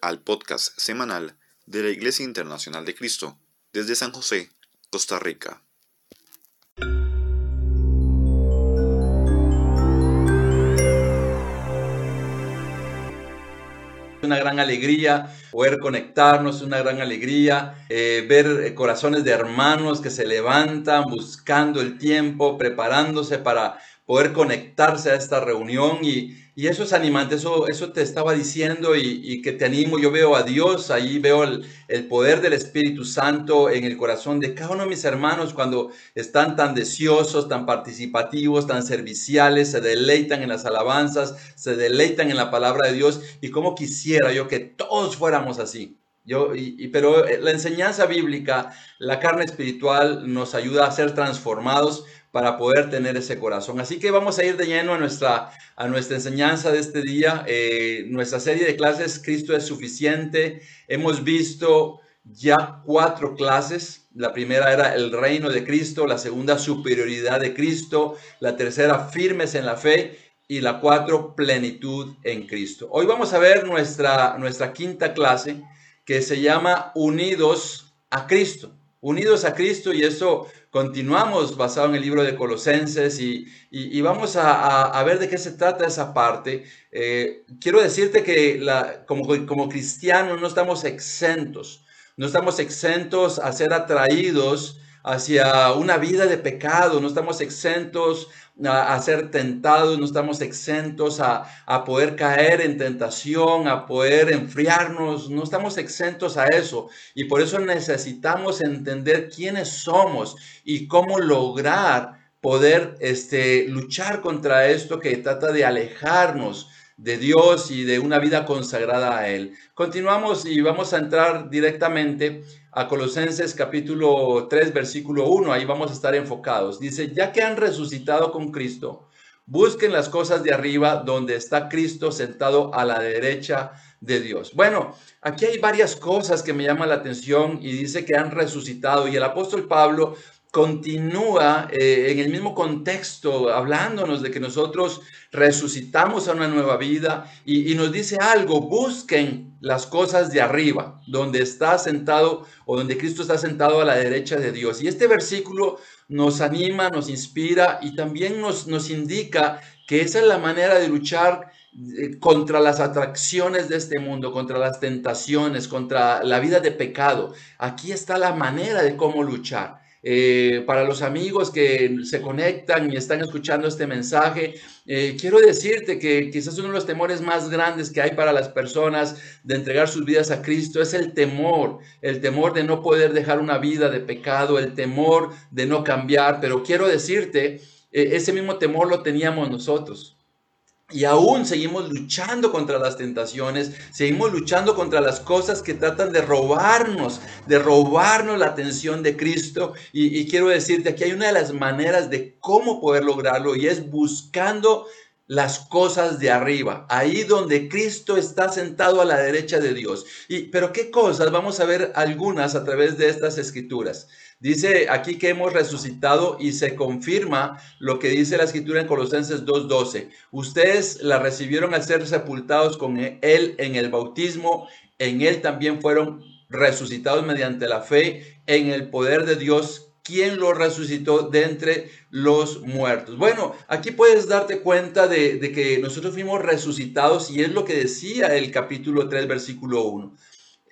Al podcast semanal de la Iglesia Internacional de Cristo desde San José, Costa Rica. una gran alegría poder conectarnos, una gran alegría eh, ver eh, corazones de hermanos que se levantan buscando el tiempo, preparándose para poder conectarse a esta reunión y, eso es animante, eso, eso te estaba diciendo y, que te animo, yo veo a Dios, ahí veo el, el, poder del Espíritu Santo en el corazón de cada uno de mis hermanos cuando están tan deseosos, tan participativos, tan serviciales, se deleitan en las alabanzas, se deleitan en la palabra de Dios y como quisiera yo que todos fuéramos así. Yo, y, pero la enseñanza bíblica, la carne espiritual nos ayuda a ser transformados para poder tener ese corazón. Así que vamos a ir de lleno a nuestra, a nuestra enseñanza de este día, eh, nuestra serie de clases Cristo es suficiente. Hemos visto ya cuatro clases. La primera era el reino de Cristo, la segunda superioridad de Cristo, la tercera firmes en la fe y la cuatro plenitud en Cristo. Hoy vamos a ver nuestra, nuestra quinta clase que se llama Unidos a Cristo. Unidos a Cristo y eso continuamos basado en el libro de Colosenses y, vamos a, ver de qué se trata esa parte. Eh, quiero decirte que la, como, como cristianos no estamos exentos, no estamos exentos a ser atraídos hacia una vida de pecado, no estamos exentos a, ser tentados, no estamos exentos a, a, poder caer en tentación, a poder enfriarnos, no estamos exentos a eso. Y por eso necesitamos entender quiénes somos y cómo lograr poder este, luchar contra esto que trata de alejarnos de Dios y de una vida consagrada a Él. Continuamos y vamos a entrar directamente a Colosenses capítulo 3, versículo 1. Ahí vamos a estar enfocados. Dice, ya que han resucitado con Cristo, busquen las cosas de arriba donde está Cristo sentado a la derecha de Dios. Bueno, aquí hay varias cosas que me llaman la atención y dice que han resucitado y el apóstol Pablo continúa eh, en el mismo contexto, hablándonos de que nosotros resucitamos a una nueva vida y, nos dice algo, busquen las cosas de arriba, donde está sentado o donde Cristo está sentado a la derecha de Dios. Y este versículo nos anima, nos inspira y también nos, nos indica que esa es la manera de luchar eh, contra las atracciones de este mundo, contra las tentaciones, contra la vida de pecado. Aquí está la manera de cómo luchar. Eh, para los amigos que se conectan y están escuchando este mensaje, eh, quiero decirte que quizás uno de los temores más grandes que hay para las personas de entregar sus vidas a Cristo es el temor, el temor de no poder dejar una vida de pecado, el temor de no cambiar, pero quiero decirte, eh, ese mismo temor lo teníamos nosotros. Y aún seguimos luchando contra las tentaciones, seguimos luchando contra las cosas que tratan de robarnos, de robarnos la atención de Cristo. Y, quiero decirte, aquí hay una de las maneras de cómo poder lograrlo y es buscando las cosas de arriba, ahí donde Cristo está sentado a la derecha de Dios. Y, pero ¿qué cosas? Vamos a ver algunas a través de estas escrituras. Dice aquí que hemos resucitado y se confirma lo que dice la escritura en Colosenses 2.12. Ustedes la recibieron al ser sepultados con Él en el bautismo. En Él también fueron resucitados mediante la fe en el poder de Dios, quien lo resucitó de entre los muertos. Bueno, aquí puedes darte cuenta de, de que nosotros fuimos resucitados y es lo que decía el capítulo 3, versículo 1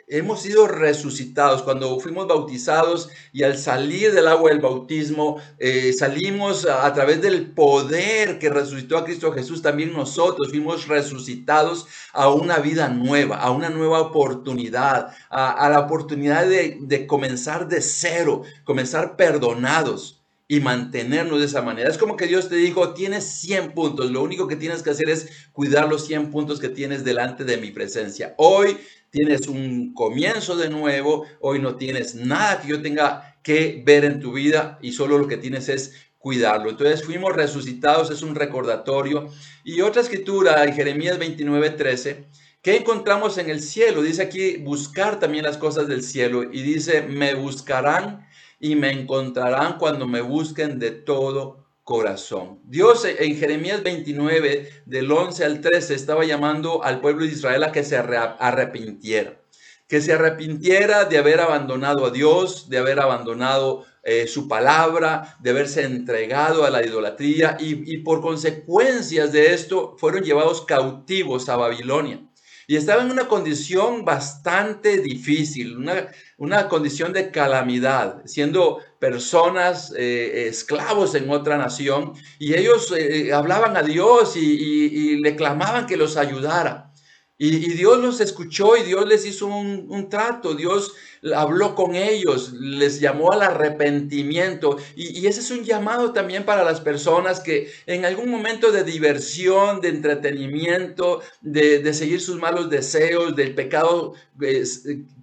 hemos sido resucitados. Cuando fuimos bautizados y al salir del agua del bautismo eh, salimos a, través del poder que resucitó a Cristo Jesús, también nosotros fuimos resucitados a una vida nueva, a una nueva oportunidad, a, la oportunidad de, de comenzar de cero, comenzar perdonados y mantenernos de esa manera. Es como que Dios te dijo, tienes 100 puntos, lo único que tienes que hacer es cuidar los 100 puntos que tienes delante de mi presencia. Hoy tienes un comienzo de nuevo, hoy no tienes nada que yo tenga que ver en tu vida y solo lo que tienes es cuidarlo. Entonces fuimos resucitados, es un recordatorio. Y otra escritura en Jeremías 29, 13, ¿qué encontramos en el cielo? Dice aquí buscar también las cosas del cielo y dice, me buscarán y me encontrarán cuando me busquen de todo corazón. Dios en Jeremías 29, del 11 al 13, estaba llamando al pueblo de Israel a que se arrepintiera, que se arrepintiera de haber abandonado a Dios, de haber abandonado eh, su palabra, de haberse entregado a la idolatría y por consecuencias de esto fueron llevados cautivos a Babilonia. Y estaba en una condición bastante difícil, una, una condición de calamidad, siendo personas eh, esclavos en otra nación. Y ellos eh, hablaban a Dios y, y, le clamaban que los ayudara. Y, Dios los escuchó y Dios les hizo un trato. Dios habló con ellos, les llamó al arrepentimiento. Y, ese es un llamado también para las personas que en algún momento de diversión, de entretenimiento, de, seguir sus malos deseos, del pecado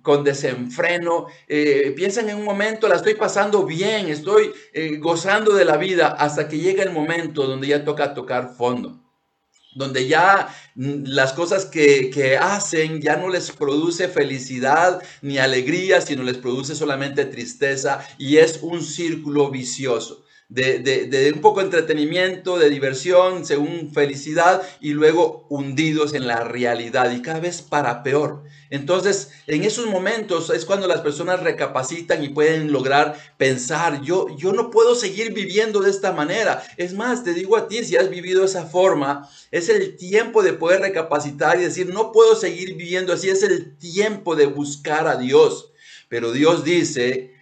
con desenfreno, eh, piensan en un momento, la estoy pasando bien, estoy eh, gozando de la vida, hasta que llega el momento donde ya toca tocar fondo donde ya mm, las cosas que, hacen ya no les produce felicidad ni alegría, sino les produce solamente tristeza y es un círculo vicioso. De, de, un poco de entretenimiento, de diversión, según felicidad, y luego hundidos en la realidad y cada vez para peor. Entonces, en esos momentos es cuando las personas recapacitan y pueden lograr pensar, yo, yo no puedo seguir viviendo de esta manera. Es más, te digo a ti, si has vivido de esa forma, es el tiempo de poder recapacitar y decir, no puedo seguir viviendo así, es el tiempo de buscar a Dios. Pero Dios dice,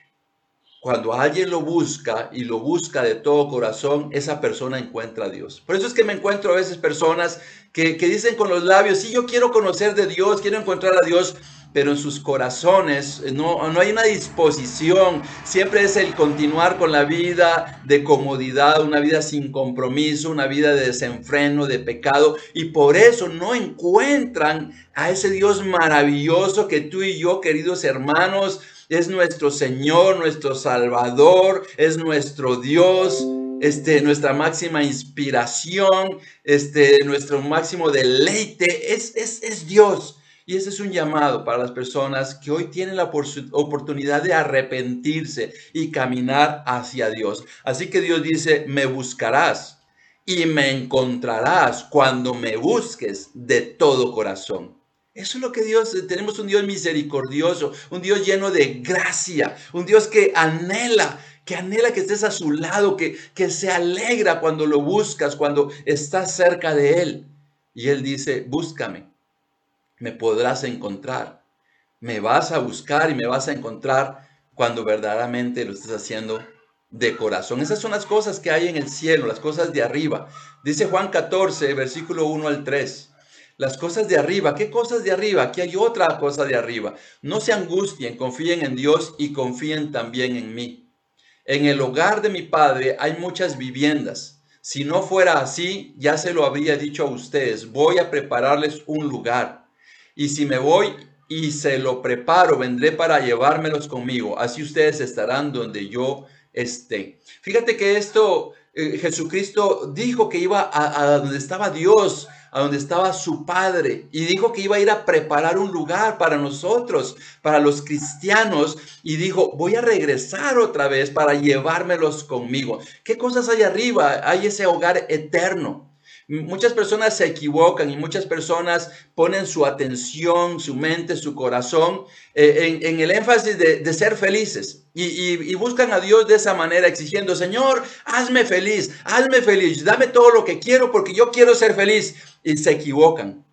cuando alguien lo busca y lo busca de todo corazón, esa persona encuentra a Dios. Por eso es que me encuentro a veces personas que, dicen con los labios, sí, yo quiero conocer de Dios, quiero encontrar a Dios, pero en sus corazones no, no hay una disposición, siempre es el continuar con la vida de comodidad, una vida sin compromiso, una vida de desenfreno, de pecado, y por eso no encuentran a ese Dios maravilloso que tú y yo, queridos hermanos, es nuestro Señor, nuestro Salvador, es nuestro Dios, este, nuestra máxima inspiración, este, nuestro máximo deleite, es, es, es Dios. Y ese es un llamado para las personas que hoy tienen la oportunidad de arrepentirse y caminar hacia Dios. Así que Dios dice, me buscarás y me encontrarás cuando me busques de todo corazón. Eso es lo que Dios, tenemos un Dios misericordioso, un Dios lleno de gracia, un Dios que anhela, que anhela que estés a su lado, que, que se alegra cuando lo buscas, cuando estás cerca de Él. Y Él dice, búscame, me podrás encontrar, me vas a buscar y me vas a encontrar cuando verdaderamente lo estés haciendo de corazón. Esas son las cosas que hay en el cielo, las cosas de arriba. Dice Juan 14, versículo 1 al 3 las cosas de arriba. ¿Qué cosas de arriba? Aquí hay otra cosa de arriba. No se angustien, confíen en Dios y confíen también en mí. En el hogar de mi padre hay muchas viviendas. Si no fuera así, ya se lo habría dicho a ustedes. Voy a prepararles un lugar. Y si me voy y se lo preparo, vendré para llevármelos conmigo. Así ustedes estarán donde yo esté. Fíjate que esto, eh, Jesucristo dijo que iba a, a donde estaba Dios a donde estaba su padre y dijo que iba a ir a preparar un lugar para nosotros, para los cristianos, y dijo, voy a regresar otra vez para llevármelos conmigo. ¿Qué cosas hay arriba? Hay ese hogar eterno. Muchas personas se equivocan y muchas personas ponen su atención, su mente, su corazón eh, en, el énfasis de, ser felices y, y, buscan a Dios de esa manera exigiendo, Señor, hazme feliz, hazme feliz, dame todo lo que quiero porque yo quiero ser feliz. Y se equivocan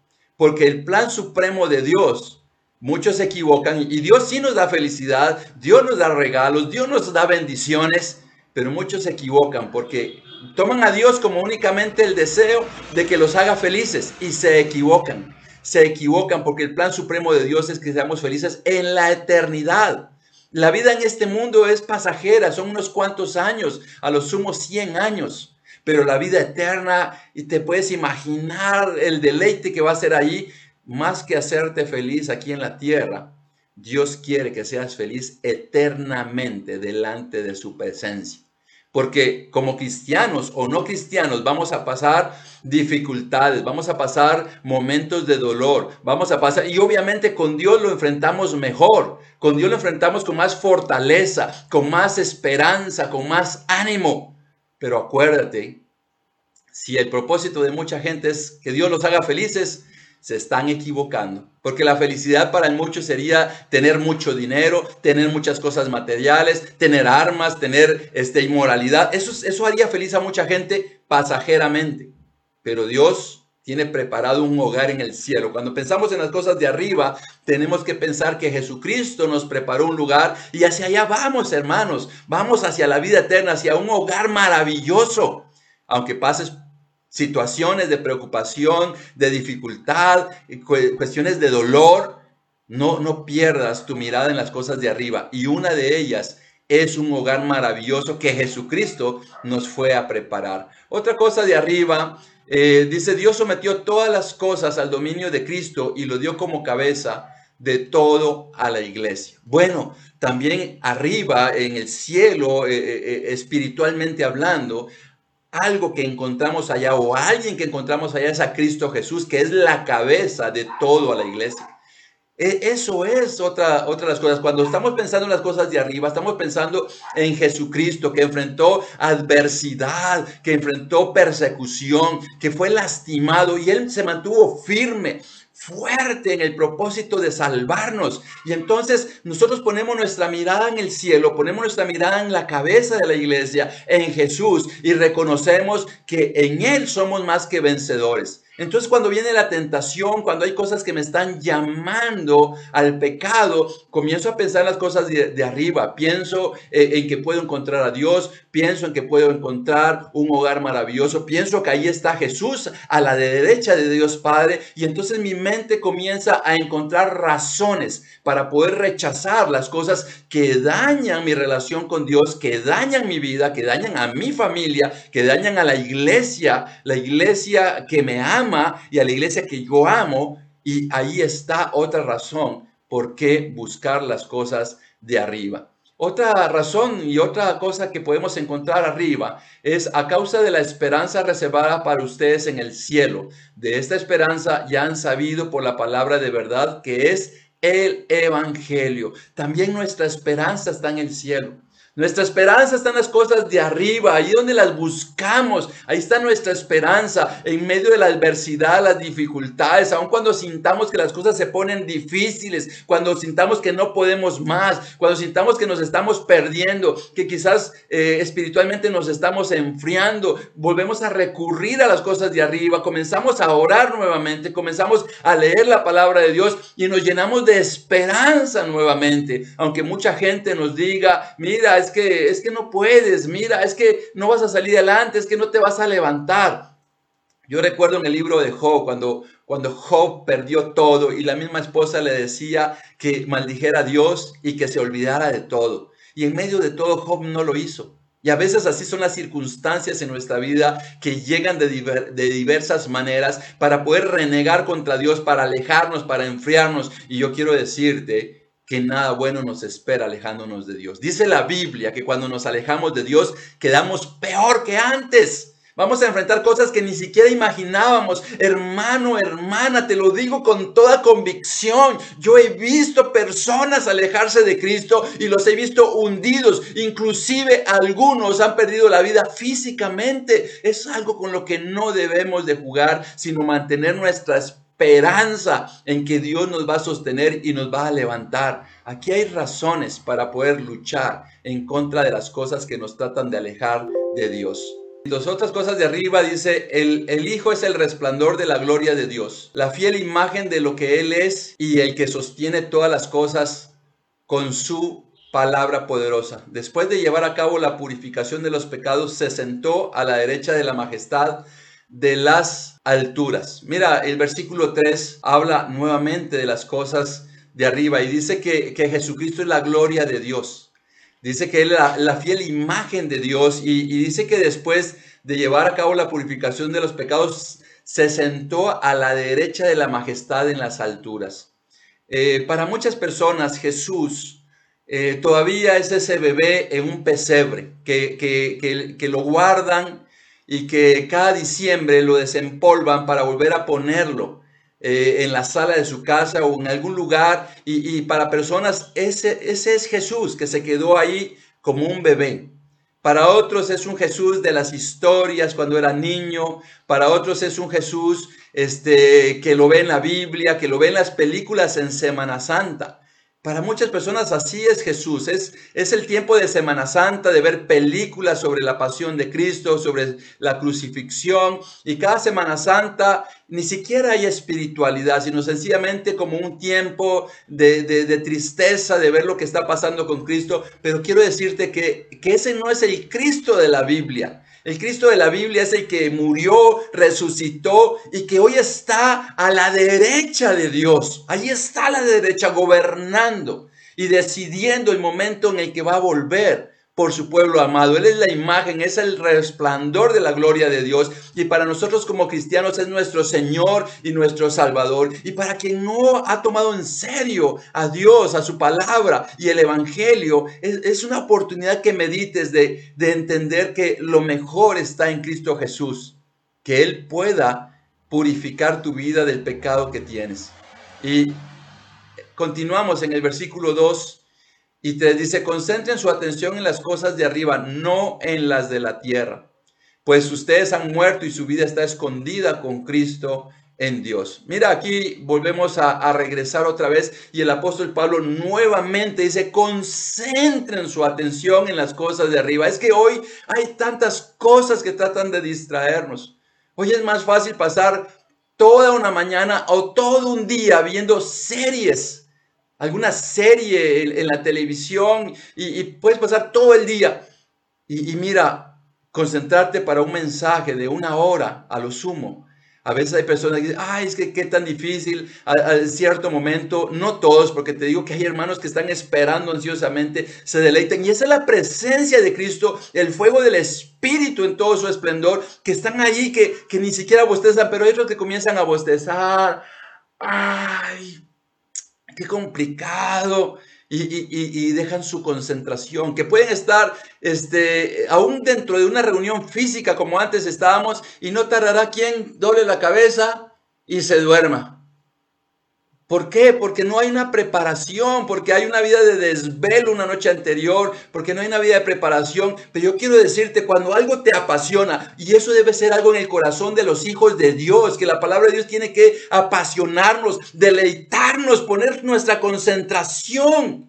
porque el plan supremo de Dios, muchos se equivocan y Dios sí nos da felicidad, Dios nos da regalos, Dios nos da bendiciones, pero muchos se equivocan porque toman a Dios como únicamente el deseo de que los haga felices y se equivocan. Se equivocan porque el plan supremo de Dios es que seamos felices en la eternidad. La vida en este mundo es pasajera, son unos cuantos años, a lo sumo 100 años. Pero la vida eterna, y te puedes imaginar el deleite que va a ser ahí, más que hacerte feliz aquí en la tierra. Dios quiere que seas feliz eternamente delante de su presencia. Porque como cristianos o no cristianos vamos a pasar dificultades, vamos a pasar momentos de dolor, vamos a pasar, y obviamente con Dios lo enfrentamos mejor, con Dios lo enfrentamos con más fortaleza, con más esperanza, con más ánimo. Pero acuérdate, si el propósito de mucha gente es que Dios los haga felices, se están equivocando. Porque la felicidad para muchos sería tener mucho dinero, tener muchas cosas materiales, tener armas, tener este, inmoralidad. Eso, eso haría feliz a mucha gente pasajeramente. Pero Dios tiene preparado un hogar en el cielo. Cuando pensamos en las cosas de arriba, tenemos que pensar que Jesucristo nos preparó un lugar y hacia allá vamos, hermanos. Vamos hacia la vida eterna, hacia un hogar maravilloso. Aunque pases situaciones de preocupación, de dificultad, cuestiones de dolor, no, no pierdas tu mirada en las cosas de arriba. Y una de ellas es un hogar maravilloso que Jesucristo nos fue a preparar. Otra cosa de arriba, eh, dice, Dios sometió todas las cosas al dominio de Cristo y lo dio como cabeza de todo a la iglesia. Bueno, también arriba en el cielo, eh, eh, espiritualmente hablando, algo que encontramos allá o alguien que encontramos allá es a Cristo Jesús, que es la cabeza de todo a la iglesia. E, eso es otra, otra de las cosas. Cuando estamos pensando en las cosas de arriba, estamos pensando en Jesucristo que enfrentó adversidad, que enfrentó persecución, que fue lastimado y él se mantuvo firme fuerte en el propósito de salvarnos. Y entonces nosotros ponemos nuestra mirada en el cielo, ponemos nuestra mirada en la cabeza de la iglesia, en Jesús, y reconocemos que en Él somos más que vencedores. Entonces cuando viene la tentación, cuando hay cosas que me están llamando al pecado, comienzo a pensar las cosas de, arriba. Pienso eh, en que puedo encontrar a Dios, pienso en que puedo encontrar un hogar maravilloso, pienso que ahí está Jesús a la derecha de Dios Padre y entonces mi mente comienza a encontrar razones para poder rechazar las cosas que dañan mi relación con Dios, que dañan mi vida, que dañan a mi familia, que dañan a la iglesia, la iglesia que me ama y a la iglesia que yo amo. Y ahí está otra razón por qué buscar las cosas de arriba. Otra razón y otra cosa que podemos encontrar arriba es a causa de la esperanza reservada para ustedes en el cielo. De esta esperanza ya han sabido por la palabra de verdad que es el Evangelio. También nuestra esperanza está en el cielo. Nuestra esperanza está en las cosas de arriba, ahí donde las buscamos. Ahí está nuestra esperanza en medio de la adversidad, las dificultades, aun cuando sintamos que las cosas se ponen difíciles, cuando sintamos que no podemos más, cuando sintamos que nos estamos perdiendo, que quizás eh, espiritualmente nos estamos enfriando, volvemos a recurrir a las cosas de arriba, comenzamos a orar nuevamente, comenzamos a leer la palabra de Dios y nos llenamos de esperanza nuevamente. Aunque mucha gente nos diga, mira, es que, es que no puedes, mira, es que no vas a salir adelante, es que no te vas a levantar. Yo recuerdo en el libro de Job, cuando, cuando Job perdió todo y la misma esposa le decía que maldijera a Dios y que se olvidara de todo. Y en medio de todo Job no lo hizo. Y a veces así son las circunstancias en nuestra vida que llegan de, de, diversas maneras para poder renegar contra Dios, para alejarnos, para enfriarnos. Y yo quiero decirte que nada bueno nos espera alejándonos de Dios. Dice la Biblia que cuando nos alejamos de Dios quedamos peor que antes. Vamos a enfrentar cosas que ni siquiera imaginábamos. Hermano, hermana, te lo digo con toda convicción. Yo he visto personas alejarse de Cristo y los he visto hundidos. Inclusive algunos han perdido la vida físicamente. Es algo con lo que no debemos de jugar, sino mantener nuestras esperanza en que Dios nos va a sostener y nos va a levantar. Aquí hay razones para poder luchar en contra de las cosas que nos tratan de alejar de Dios. Las otras cosas de arriba dice, el, el, Hijo es el resplandor de la gloria de Dios, la fiel imagen de lo que Él es y el que sostiene todas las cosas con su palabra poderosa. Después de llevar a cabo la purificación de los pecados, se sentó a la derecha de la majestad de las alturas. Mira, el versículo 3 habla nuevamente de las cosas de arriba y dice que, Jesucristo es la gloria de Dios. Dice que es la, fiel imagen de Dios y, dice que después de llevar a cabo la purificación de los pecados, se sentó a la derecha de la majestad en las alturas. Eh, para muchas personas Jesús eh, todavía es ese bebé en un pesebre que, que, que lo guardan y que cada diciembre lo desempolvan para volver a ponerlo eh, en la sala de su casa o en algún lugar. Y, para personas, ese, ese es Jesús que se quedó ahí como un bebé. Para otros es un Jesús de las historias cuando era niño. Para otros es un Jesús este, que lo ve en la Biblia, que lo ve en las películas en Semana Santa. Para muchas personas así es Jesús. Es, es el tiempo de Semana Santa, de ver películas sobre la pasión de Cristo, sobre la crucifixión. Y cada Semana Santa ni siquiera hay espiritualidad, sino sencillamente como un tiempo de, de, tristeza de ver lo que está pasando con Cristo. Pero quiero decirte que, que ese no es el Cristo de la Biblia. El Cristo de la Biblia es el que murió, resucitó y que hoy está a la derecha de Dios. Ahí está a la derecha gobernando y decidiendo el momento en el que va a volver por su pueblo amado. Él es la imagen, es el resplandor de la gloria de Dios. Y para nosotros como cristianos es nuestro Señor y nuestro Salvador. Y para quien no ha tomado en serio a Dios, a su palabra y el Evangelio, es, una oportunidad que medites de, de entender que lo mejor está en Cristo Jesús. Que Él pueda purificar tu vida del pecado que tienes. Y continuamos en el versículo 2 y te dice, concentren su atención en las cosas de arriba, no en las de la tierra, pues ustedes han muerto y su vida está escondida con Cristo en Dios. Mira, aquí volvemos a, a, regresar otra vez y el apóstol Pablo nuevamente dice, concentren su atención en las cosas de arriba. Es que hoy hay tantas cosas que tratan de distraernos. Hoy es más fácil pasar toda una mañana o todo un día viendo series alguna serie en, la televisión y, puedes pasar todo el día. Y, mira, concentrarte para un mensaje de una hora a lo sumo. A veces hay personas que dicen, ay, es que qué tan difícil a, cierto momento. No todos, porque te digo que hay hermanos que están esperando ansiosamente, se deleiten. Y esa es la presencia de Cristo, el fuego del Espíritu en todo su esplendor, que están ahí, que, que ni siquiera bostezan, pero hay otros que comienzan a bostezar. Ay, qué complicado. Y, dejan su concentración, que pueden estar este, aún dentro de una reunión física como antes estábamos y no tardará quien doble la cabeza y se duerma. ¿Por qué? Porque no hay una preparación, porque hay una vida de desvelo una noche anterior, porque no hay una vida de preparación. Pero yo quiero decirte, cuando algo te apasiona, y eso debe ser algo en el corazón de los hijos de Dios, que la palabra de Dios tiene que apasionarnos, deleitarnos, poner nuestra concentración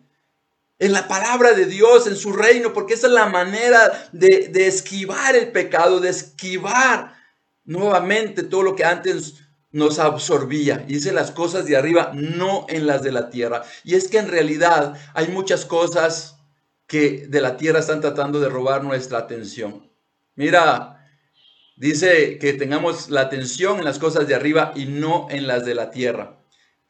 en la palabra de Dios, en su reino, porque esa es la manera de, de esquivar el pecado, de esquivar nuevamente todo lo que antes nos absorbía. Y dice las cosas de arriba, no en las de la tierra. Y es que en realidad hay muchas cosas que de la tierra están tratando de robar nuestra atención. Mira, dice que tengamos la atención en las cosas de arriba y no en las de la tierra.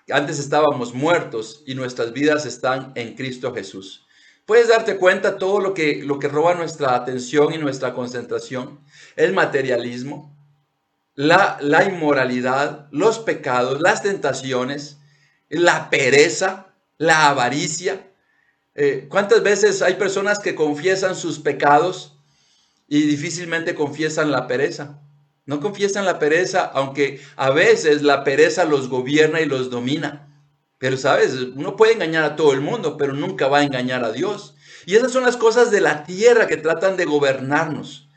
Antes estábamos muertos y nuestras vidas están en Cristo Jesús. Puedes darte cuenta todo lo que, lo que roba nuestra atención y nuestra concentración. El materialismo, la, inmoralidad, los pecados, las tentaciones, la pereza, la avaricia. Eh, ¿Cuántas veces hay personas que confiesan sus pecados y difícilmente confiesan la pereza? No confiesan la pereza, aunque a veces la pereza los gobierna y los domina. Pero sabes, uno puede engañar a todo el mundo, pero nunca va a engañar a Dios. Y esas son las cosas de la tierra que tratan de gobernarnos.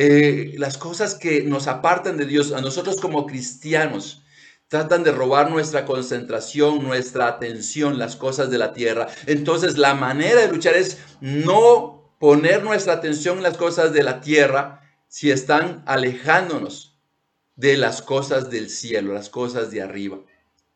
Eh, las cosas que nos apartan de Dios, a nosotros como cristianos, tratan de robar nuestra concentración, nuestra atención, las cosas de la tierra. Entonces la manera de luchar es no poner nuestra atención en las cosas de la tierra si están alejándonos de las cosas del cielo, las cosas de arriba.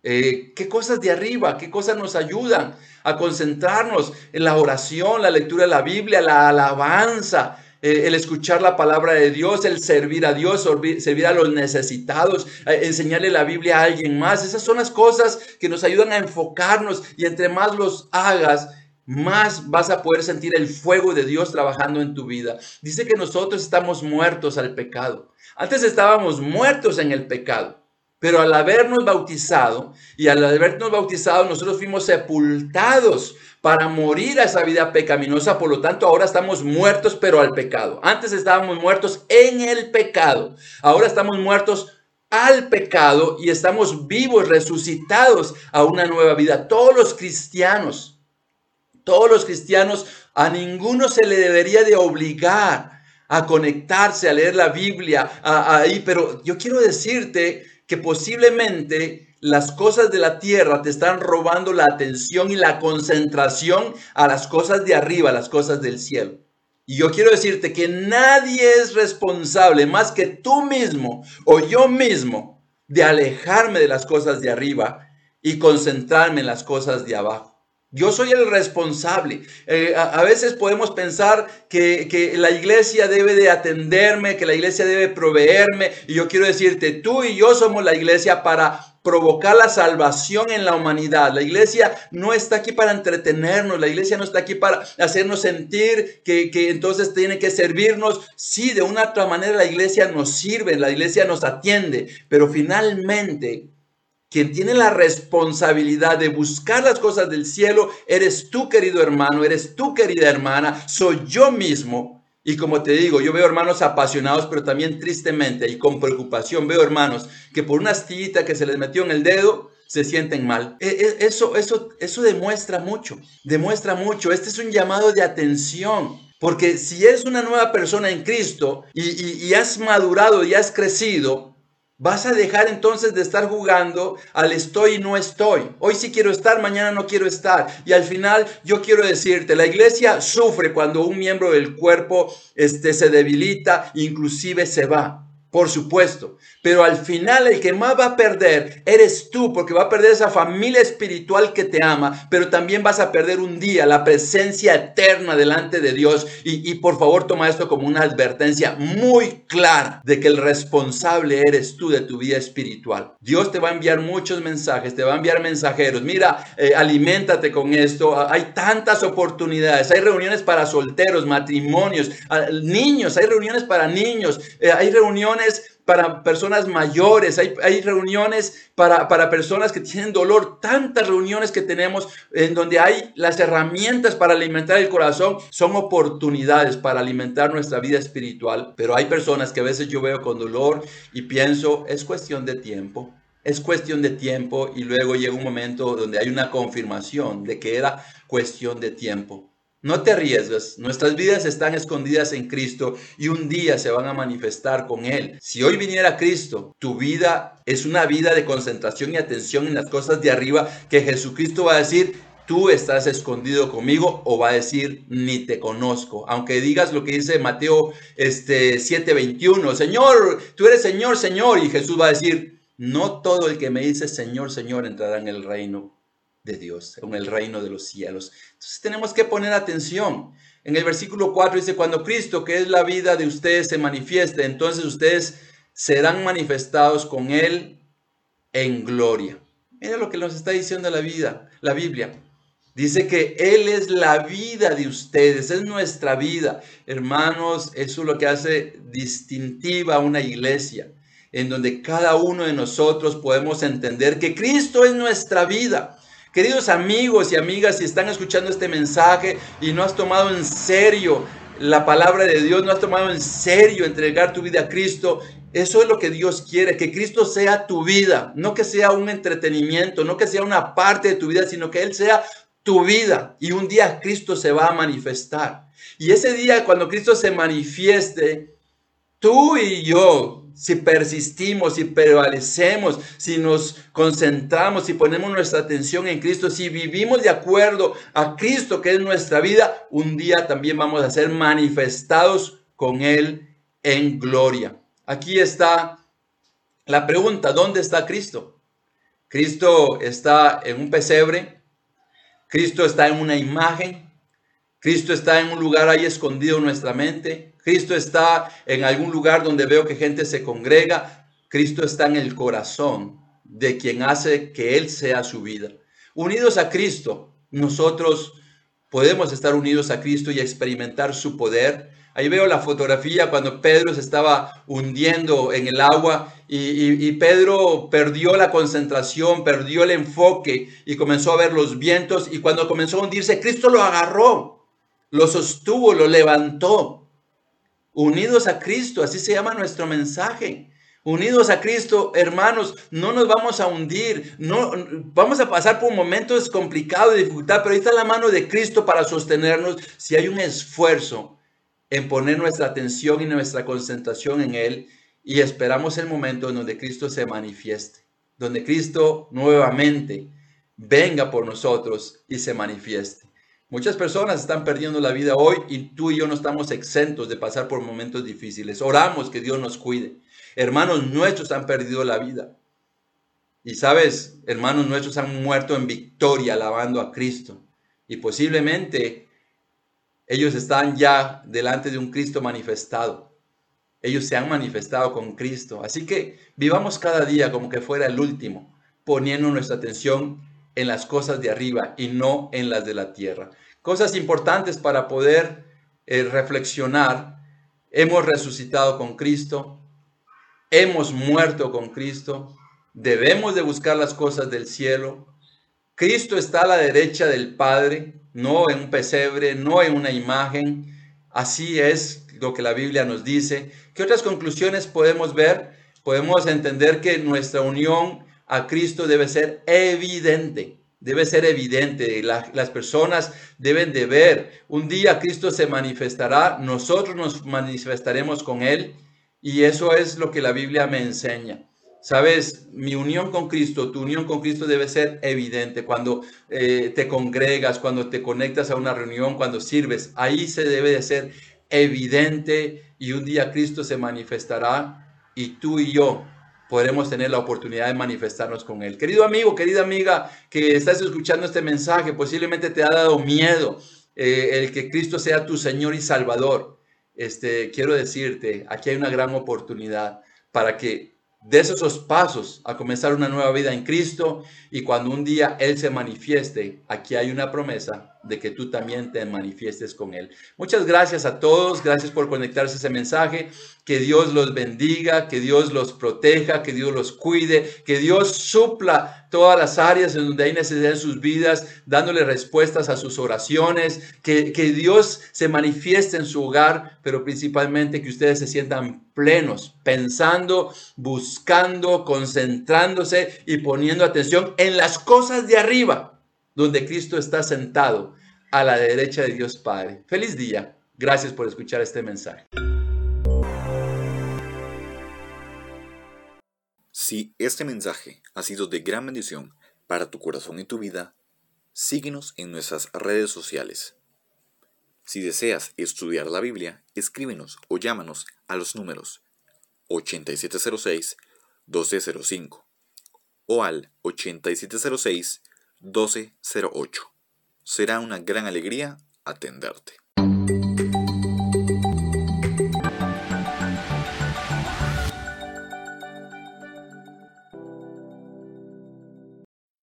Eh, ¿Qué cosas de arriba? ¿Qué cosas nos ayudan a concentrarnos en la oración, la lectura de la Biblia, la alabanza, el escuchar la palabra de Dios, el servir a Dios, servir a los necesitados, eh, enseñarle la Biblia a alguien más. Esas son las cosas que nos ayudan a enfocarnos y entre más los hagas, más vas a poder sentir el fuego de Dios trabajando en tu vida. Dice que nosotros estamos muertos al pecado. Antes estábamos muertos en el pecado. Pero al habernos bautizado y al habernos bautizado, nosotros fuimos sepultados para morir a esa vida pecaminosa. Por lo tanto, ahora estamos muertos, pero al pecado. Antes estábamos muertos en el pecado. Ahora estamos muertos al pecado y estamos vivos, resucitados a una nueva vida. Todos los cristianos Todos los cristianos, a ninguno se le debería de obligar a conectarse, a leer la Biblia, ahí, pero yo quiero decirte que posiblemente las cosas de la tierra te están robando la atención y la concentración a las cosas de arriba, las cosas del cielo. Y yo quiero decirte que nadie es responsable más que tú mismo o yo mismo de alejarme de las cosas de arriba y concentrarme en las cosas de abajo. Yo soy el responsable. Eh, a, veces podemos pensar que, que, la iglesia debe de atenderme, que la iglesia debe proveerme. Y yo quiero decirte, tú y yo somos la iglesia para provocar la salvación en la humanidad. La iglesia no está aquí para entretenernos, la iglesia no está aquí para hacernos sentir que, que entonces tiene que servirnos. Sí, de una otra manera la iglesia nos sirve, la iglesia nos atiende, pero finalmente quien tiene la responsabilidad de buscar las cosas del cielo, eres tú, querido hermano, eres tú, querida hermana, soy yo mismo. Y como te digo, yo veo hermanos apasionados, pero también tristemente y con preocupación veo hermanos que por una astillita que se les metió en el dedo, se sienten mal. E, e, eso, eso, eso demuestra mucho, demuestra mucho. Este es un llamado de atención. Porque si eres una nueva persona en Cristo y, y has madurado y has crecido, Vas a dejar entonces de estar jugando al estoy y no estoy. Hoy sí quiero estar, mañana no quiero estar. Y al final yo quiero decirte, la iglesia sufre cuando un miembro del cuerpo este, se debilita, inclusive se va por supuesto. Pero al final el que más va a perder eres tú, porque va a perder esa familia espiritual que te ama, pero también vas a perder un día la presencia eterna delante de Dios. Y, por favor toma esto como una advertencia muy clara de que el responsable eres tú de tu vida espiritual. Dios te va a enviar muchos mensajes, te va a enviar mensajeros. Mira, eh, aliméntate con esto. Hay tantas oportunidades. Hay reuniones para solteros, matrimonios, ah, niños, hay reuniones para niños, eh, hay reuniones para personas mayores, hay, hay reuniones para, para, personas que tienen dolor, tantas reuniones que tenemos en donde hay las herramientas para alimentar el corazón, son oportunidades para alimentar nuestra vida espiritual, pero hay personas que a veces yo veo con dolor y pienso, es cuestión de tiempo. Es cuestión de tiempo y luego llega un momento donde hay una confirmación de que era cuestión de tiempo. No te arriesgues, nuestras vidas están escondidas en Cristo y un día se van a manifestar con Él. Si hoy viniera Cristo, tu vida es una vida de concentración y atención en las cosas de arriba que Jesucristo va a decir, tú estás escondido conmigo o va a decir, ni te conozco. Aunque digas lo que dice Mateo este, 7:21, Señor, tú eres Señor, Señor, y Jesús va a decir, no todo el que me dice Señor, Señor entrará en el reino de Dios, en el reino de los cielos. Entonces tenemos que poner atención. En el versículo 4 dice, cuando Cristo, que es la vida de ustedes, se manifieste, entonces ustedes serán manifestados con Él en gloria. Mira lo que nos está diciendo la vida, la Biblia. Dice que Él es la vida de ustedes, es nuestra vida. Hermanos, eso es lo que hace distintiva una iglesia, en donde cada uno de nosotros podemos entender que Cristo es nuestra vida. Queridos amigos y amigas, si están escuchando este mensaje y no has tomado en serio la palabra de Dios, no has tomado en serio entregar tu vida a Cristo, eso es lo que Dios quiere, que Cristo sea tu vida, no que sea un entretenimiento, no que sea una parte de tu vida, sino que Él sea tu vida. Y un día Cristo se va a manifestar. Y ese día, cuando Cristo se manifieste, tú y yo si persistimos, si prevalecemos, si nos concentramos, si ponemos nuestra atención en Cristo, si vivimos de acuerdo a Cristo, que es nuestra vida, un día también vamos a ser manifestados con Él en gloria. Aquí está la pregunta, ¿dónde está Cristo? Cristo está en un pesebre, Cristo está en una imagen, Cristo está en un lugar ahí escondido en nuestra mente, Cristo está en algún lugar donde veo que gente se congrega. Cristo está en el corazón de quien hace que Él sea su vida. Unidos a Cristo, nosotros podemos estar unidos a Cristo y experimentar su poder. Ahí veo la fotografía cuando Pedro se estaba hundiendo en el agua y, y, Pedro perdió la concentración, perdió el enfoque y comenzó a ver los vientos y cuando comenzó a hundirse, Cristo lo agarró, lo sostuvo, lo levantó unidos a Cristo, así se llama nuestro mensaje. Unidos a Cristo, hermanos, no nos vamos a hundir, no vamos a pasar por momentos complicados de dificultad, pero ahí está la mano de Cristo para sostenernos si hay un esfuerzo en poner nuestra atención y nuestra concentración en Él y esperamos el momento en donde Cristo se manifieste, donde Cristo nuevamente venga por nosotros y se manifieste. Muchas personas están perdiendo la vida hoy y tú y yo no estamos exentos de pasar por momentos difíciles. Oramos que Dios nos cuide. Hermanos nuestros han perdido la vida. Y sabes, hermanos nuestros han muerto en victoria alabando a Cristo. Y posiblemente ellos están ya delante de un Cristo manifestado. Ellos se han manifestado con Cristo. Así que vivamos cada día como que fuera el último, poniendo nuestra atención en las cosas de arriba y no en las de la tierra. Cosas importantes para poder eh, reflexionar. Hemos resucitado con Cristo, hemos muerto con Cristo, debemos de buscar las cosas del cielo. Cristo está a la derecha del Padre, no en un pesebre, no en una imagen. Así es lo que la Biblia nos dice. ¿Qué otras conclusiones podemos ver? Podemos entender que nuestra unión a Cristo debe ser evidente. Debe ser evidente, las personas deben de ver. Un día Cristo se manifestará, nosotros nos manifestaremos con Él y eso es lo que la Biblia me enseña. Sabes, mi unión con Cristo, tu unión con Cristo debe ser evidente cuando eh, te congregas, cuando te conectas a una reunión, cuando sirves. Ahí se debe de ser evidente y un día Cristo se manifestará y tú y yo podremos tener la oportunidad de manifestarnos con Él. Querido amigo, querida amiga que estás escuchando este mensaje, posiblemente te ha dado miedo eh, el que Cristo sea tu Señor y Salvador este, quiero decirte, aquí hay una gran oportunidad para que des esos pasos a comenzar una nueva vida en Cristo y cuando un día Él se manifieste, aquí hay una promesa de que tú también te manifiestes con Él. Muchas gracias a todos, gracias por conectarse a ese mensaje, que Dios los bendiga, que Dios los proteja, que Dios los cuide, que Dios supla todas las áreas en donde hay necesidad en sus vidas, dándole respuestas a sus oraciones, que, que Dios se manifieste en su hogar, pero principalmente que ustedes se sientan plenos, pensando, buscando, concentrándose y poniendo atención en las cosas de arriba donde Cristo está sentado a la derecha de Dios Padre. Feliz día. Gracias por escuchar este mensaje. Si este mensaje ha sido de gran bendición para tu corazón y tu vida, síguenos en nuestras redes sociales. Si deseas estudiar la Biblia, escríbenos o llámanos a los números 8706-1205 o al 8706 1208. Será una gran alegría atenderte.